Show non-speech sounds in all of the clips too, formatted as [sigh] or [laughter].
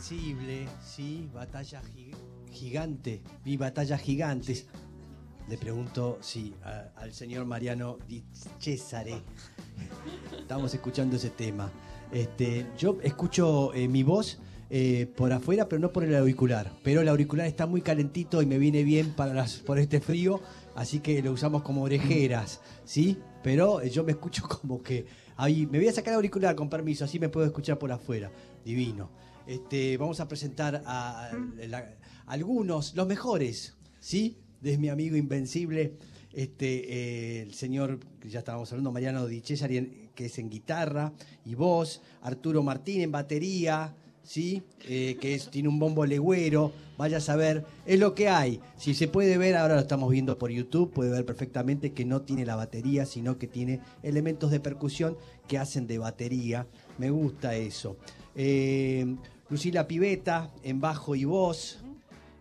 Sí, batalla gi- gigante, vi batallas gigantes. Le pregunto, sí, a- al señor Mariano Di Cesare. Estamos escuchando ese tema. Este, yo escucho eh, mi voz eh, por afuera, pero no por el auricular. Pero el auricular está muy calentito y me viene bien para las, por este frío, así que lo usamos como orejeras, ¿sí? Pero eh, yo me escucho [laughs] como que ahí me voy a sacar el auricular con permiso, así me puedo escuchar por afuera. Divino. Este, vamos a presentar a, algunos, los mejores, ¿sí? De mi amigo Invencible, este, eh, el señor, ya estábamos hablando, Mariano Di que es en guitarra y voz, Arturo Martín en batería, ¿sí? Eh, que tiene un bombo legüero, vaya a saber, es lo que hay. Si se puede ver, ahora lo estamos viendo por YouTube, puede ver perfectamente que no tiene la batería, sino que tiene elementos de percusión que hacen de batería. Me gusta eso. Eh, Lucila Piveta en bajo y voz.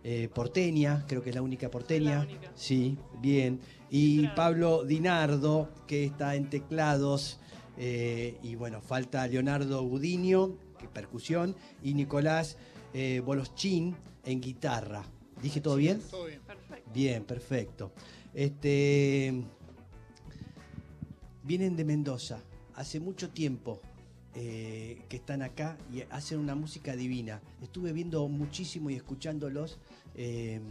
eh, porteña, creo que es la única porteña. La única. Sí, bien. Y. Pablo Dinardo, que está en teclados. eh, y bueno, falta Leonardo Gudiño, que percusión. Y Nicolás eh, Boloschín en guitarra. ¿Dije todo bien? Todo bien. Perfecto. Bien, perfecto. Este, vienen de Mendoza. Hace mucho tiempo eh, que están acá y hacen una música divina. Estuve viendo muchísimo y escuchándolos. eh,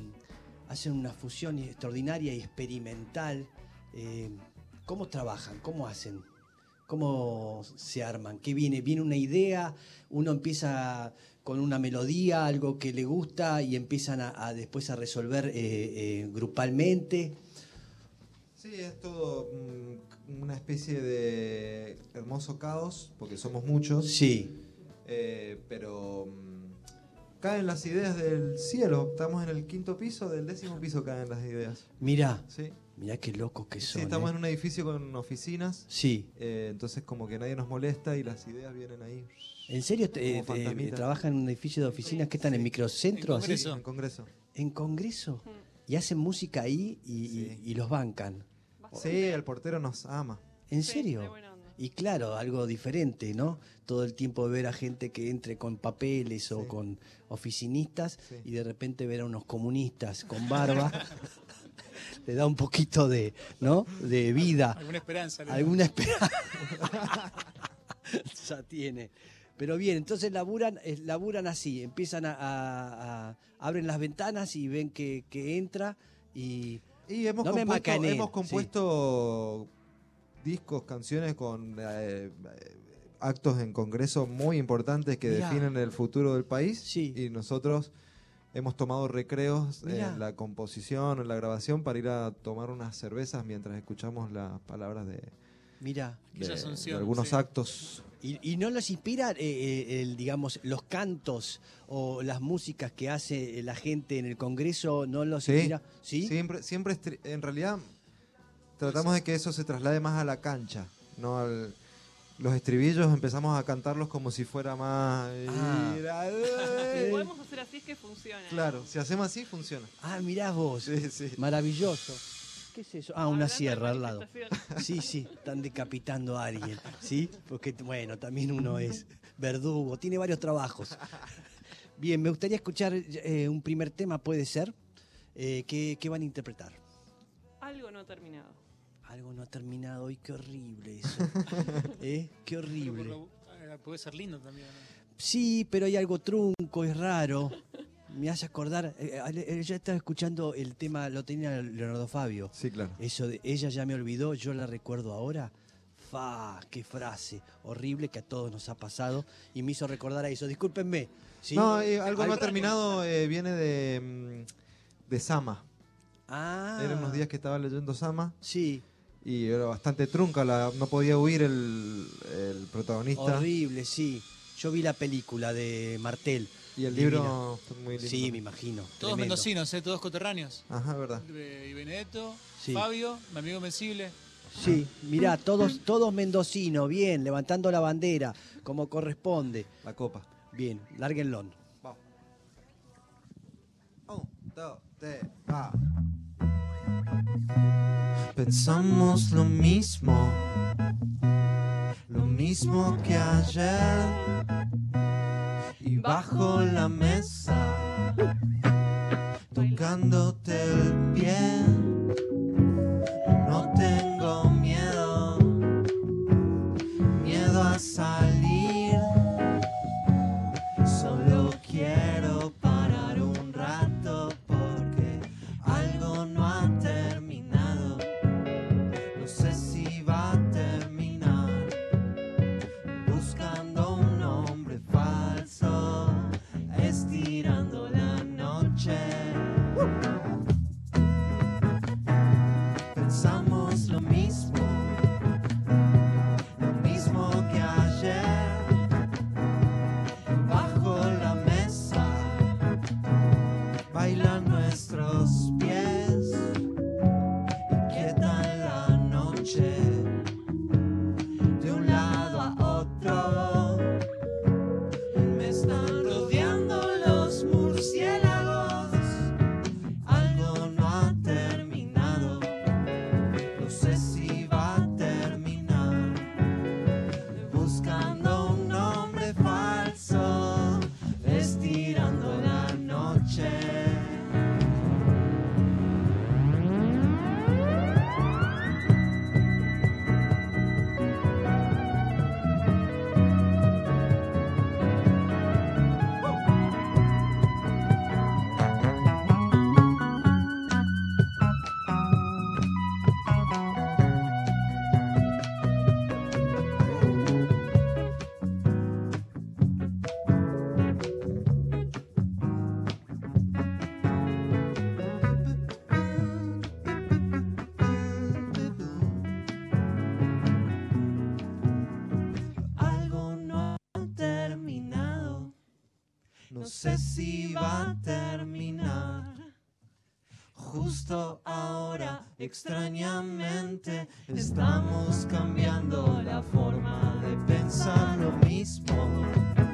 hacen una fusión extraordinaria y experimental. Eh, ¿Cómo trabajan? ¿Cómo hacen? ¿Cómo se arman? ¿Qué viene? ¿Viene una idea? ¿Uno empieza con una melodía, algo que le gusta y empiezan a, a después a resolver grupalmente? Sí, es todo mm, una especie de hermoso caos, porque somos muchos, Sí, eh, pero mm, caen las ideas del cielo. Estamos en el quinto piso, del décimo piso caen las ideas. mirá, Sí, mirá qué locos que sí son. estamos ¿eh? en un edificio con oficinas, Sí. eh, entonces como que nadie nos molesta y las ideas vienen ahí. ¿En serio te- trabajan en un edificio de oficinas que están en microcentro? En así? Congreso. En Congreso. ¿En Congreso? Y hacen música ahí y, Sí. los bancan. Sí, el portero nos ama. ¿En Sí, serio? Y claro, algo diferente, ¿no? Todo el tiempo ver a gente que entre con papeles o Sí. con oficinistas Sí. y de repente ver a unos comunistas con barba, [laughs] le da un poquito de, ¿no? De vida, Alguna esperanza. ¿no? alguna esperanza. [laughs] ya tiene. Pero bien, entonces laburan, eh, laburan así, empiezan a, a- a- abren las ventanas y ven que, que entra y Y hemos No compuesto, hemos sí. Discos, canciones con eh, actos en congreso muy importantes que Mirá. definen el futuro del país. Sí. Y nosotros hemos tomado recreos Mirá. en la composición, en la grabación, para ir a tomar unas cervezas mientras escuchamos las palabras de, mira. Algunos sí. actos. ¿Y, y no los inspira, eh, eh, el, digamos, los cantos o las músicas que hace la gente en el Congreso? ¿No los Sí. inspira? ¿Sí? Siempre, siempre en realidad tratamos de que eso se traslade más a la cancha, no al- los estribillos empezamos a cantarlos como si fuera más Ah. Si [laughs] eh. podemos hacer así es que funciona. Claro, si hacemos así funciona. Ah, mirá vos. Sí, sí. Maravilloso. ¿Qué es eso? Ah, una sierra al lado. Sí, sí, están decapitando a alguien. ¿Sí? Porque, bueno, también uno es verdugo, tiene varios trabajos. Bien, me gustaría escuchar eh, un primer tema, ¿puede ser? Eh, ¿qué, qué van a interpretar? Algo no terminado. Algo no ha terminado y qué horrible eso. [laughs] ¿Eh? Qué Pero por horrible. lo- ah, puede ser lindo también. ¿no? Sí, pero hay algo trunco, es raro. Me hace acordar, eh, eh, estaba escuchando el tema, lo tenía Leonardo Fabio. Sí, claro. Eso de ella ya me olvidó, yo la recuerdo ahora. Fa, qué frase horrible que a todos nos ha pasado y me hizo recordar a eso. Discúlpenme. ¿sí? No, eh, algo no ha terminado eh, viene de, mm, de Sama. Ah, Eran unos días que estaba leyendo Sama Sí, y era bastante trunca, la, no podía huir el, el protagonista. horrible, sí. Yo vi la película de Martel. Y el Divina. libro está muy lindo. Sí, me imagino. Todos tremendo. mendocinos, ¿eh? todos coterráneos. Ajá, verdad. Eh, Y Benedetto, Sí. Fabio, mi amigo Invencible. Sí, mirá, todos, todos mendocinos, bien, levantando la bandera, como corresponde. La copa. Bien, lárguenlo. Vamos. Un, dos, tres, va. Pensamos lo mismo, lo mismo que ayer. Y bajo la mesa, tocándote el pie. De un lado a otro. Me están rodeando los murciélagos. Algo no ha terminado. No sé si va a terminar. Buscando un nombre falso. Estirando la noche. Si va a terminar. Justo ahora, extrañamente, estamos cambiando la forma de pensar lo mismo.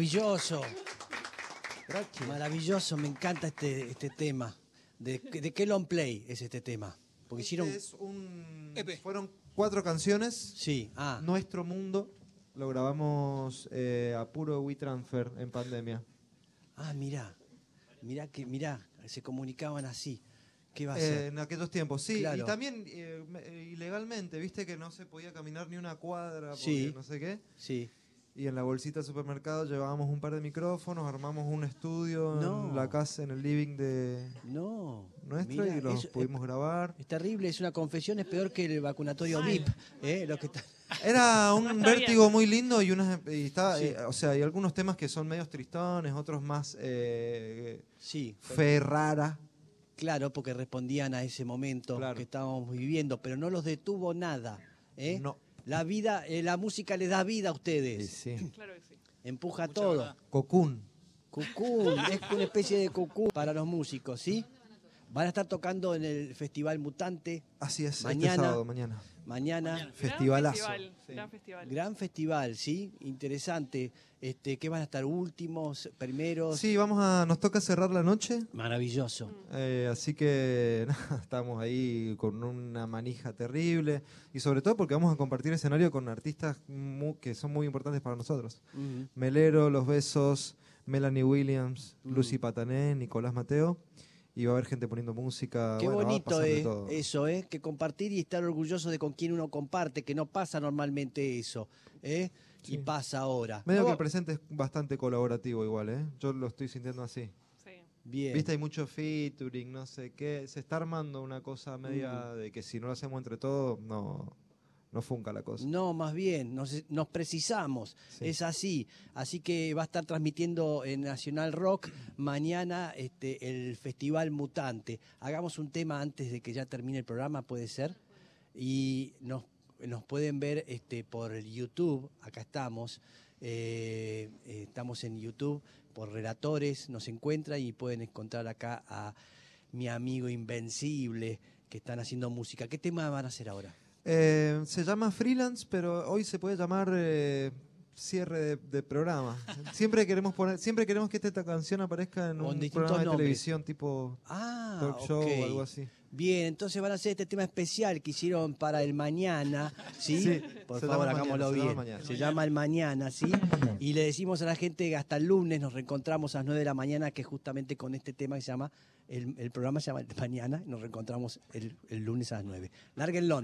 Maravilloso. Maravilloso, me encanta este, este tema. ¿De, ¿De qué long play es este tema? Porque hicieron... Este es un- EP. fueron cuatro canciones. Sí, ah, Nuestro mundo lo grabamos eh, a puro WeTransfer en pandemia. ah, mirá. Mirá que, mirá, se comunicaban así. ¿Qué va a Eh, ser? en aquellos tiempos, sí. Claro. Y también eh, me- eh, ilegalmente, viste que no se podía caminar ni una cuadra porque Sí. no sé qué. Sí. Y en la bolsita del supermercado llevábamos un par de micrófonos, armamos un estudio No. en la casa, en el living de No. nuestro y los es- pudimos grabar. Es terrible, es una confesión, es peor que el vacunatorio VIP. ¿eh? Lo que está- [laughs] Era un [laughs] vértigo muy lindo y unas y está, Sí. eh, o sea, hay algunos temas que son medios tristones, otros más eh, Sí, fe rara. claro, porque respondían a ese momento Claro. que estábamos viviendo, pero no los detuvo nada. ¿eh? No. La vida, eh, la música les da vida a ustedes, sí. Claro que sí. empuja Mucha todo. verdad. Cocoon. Cucú, es una especie de cucú para los músicos, ¿sí? Van a estar tocando en el Festival Mutante Así es, Mañana. este sábado, mañana. Mañana. Mañana. Festivalazo. Gran festival. Sí. Gran festival. Gran festival, ¿sí? Interesante. Este, ¿Qué van a estar? ¿Últimos? ¿Primeros? Sí, vamos a, nos toca cerrar la noche, Maravilloso. eh, así que [laughs] nada, estamos ahí con una manija terrible y sobre todo porque vamos a compartir escenario con artistas que son muy importantes para nosotros. Melero, Los Besos, Melanie Williams, Mm. Lucy Patané, Nicolás Mateo. Y va a haber gente poniendo música. Qué bueno, bonito es todo. eso, ¿eh? Que compartir y estar orgulloso de con quién uno comparte, que no pasa normalmente eso, ¿eh? Sí. Y pasa ahora. Medio que el presente es bastante colaborativo igual, ¿eh? Yo lo estoy sintiendo así. Sí. Bien. Viste, hay mucho featuring, no sé qué. Se está armando una cosa Mm. media de que si no lo hacemos entre todos, no, no funca la cosa. No, más bien, nos, nos precisamos, Sí. es así. Así que va a estar transmitiendo en Nacional Rock mañana este, el Festival Mutante. Hagamos un tema antes de que ya termine el programa, puede ser. Y nos nos pueden ver este, por el YouTube, acá estamos, eh, estamos en YouTube por Relatores, nos encuentran y pueden encontrar acá a mi amigo Invencible que están haciendo música. ¿Qué tema van a hacer ahora? Eh, se llama freelance, pero hoy se puede llamar eh, cierre de, de programa. siempre queremos poner, siempre queremos que esta canción aparezca en un programa de televisión tipo Ah, talk show o algo así. Bien, entonces van a hacer este tema especial que hicieron para el mañana, ¿sí? Sí, Por favor, hagámoslo bien. Mañana. Se llama el mañana, ¿sí? Y le decimos a la gente que hasta el lunes nos reencontramos a las 9 de la mañana, que justamente con este tema que se llama, el, el programa se llama El Mañana, y nos reencontramos el, el lunes a las 9. Lárguenlo.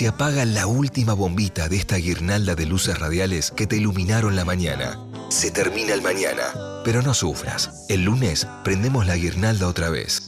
Se apaga la última bombita de esta guirnalda de luces radiales que te iluminaron la mañana. Se termina el mañana, pero no sufras. El lunes prendemos la guirnalda otra vez.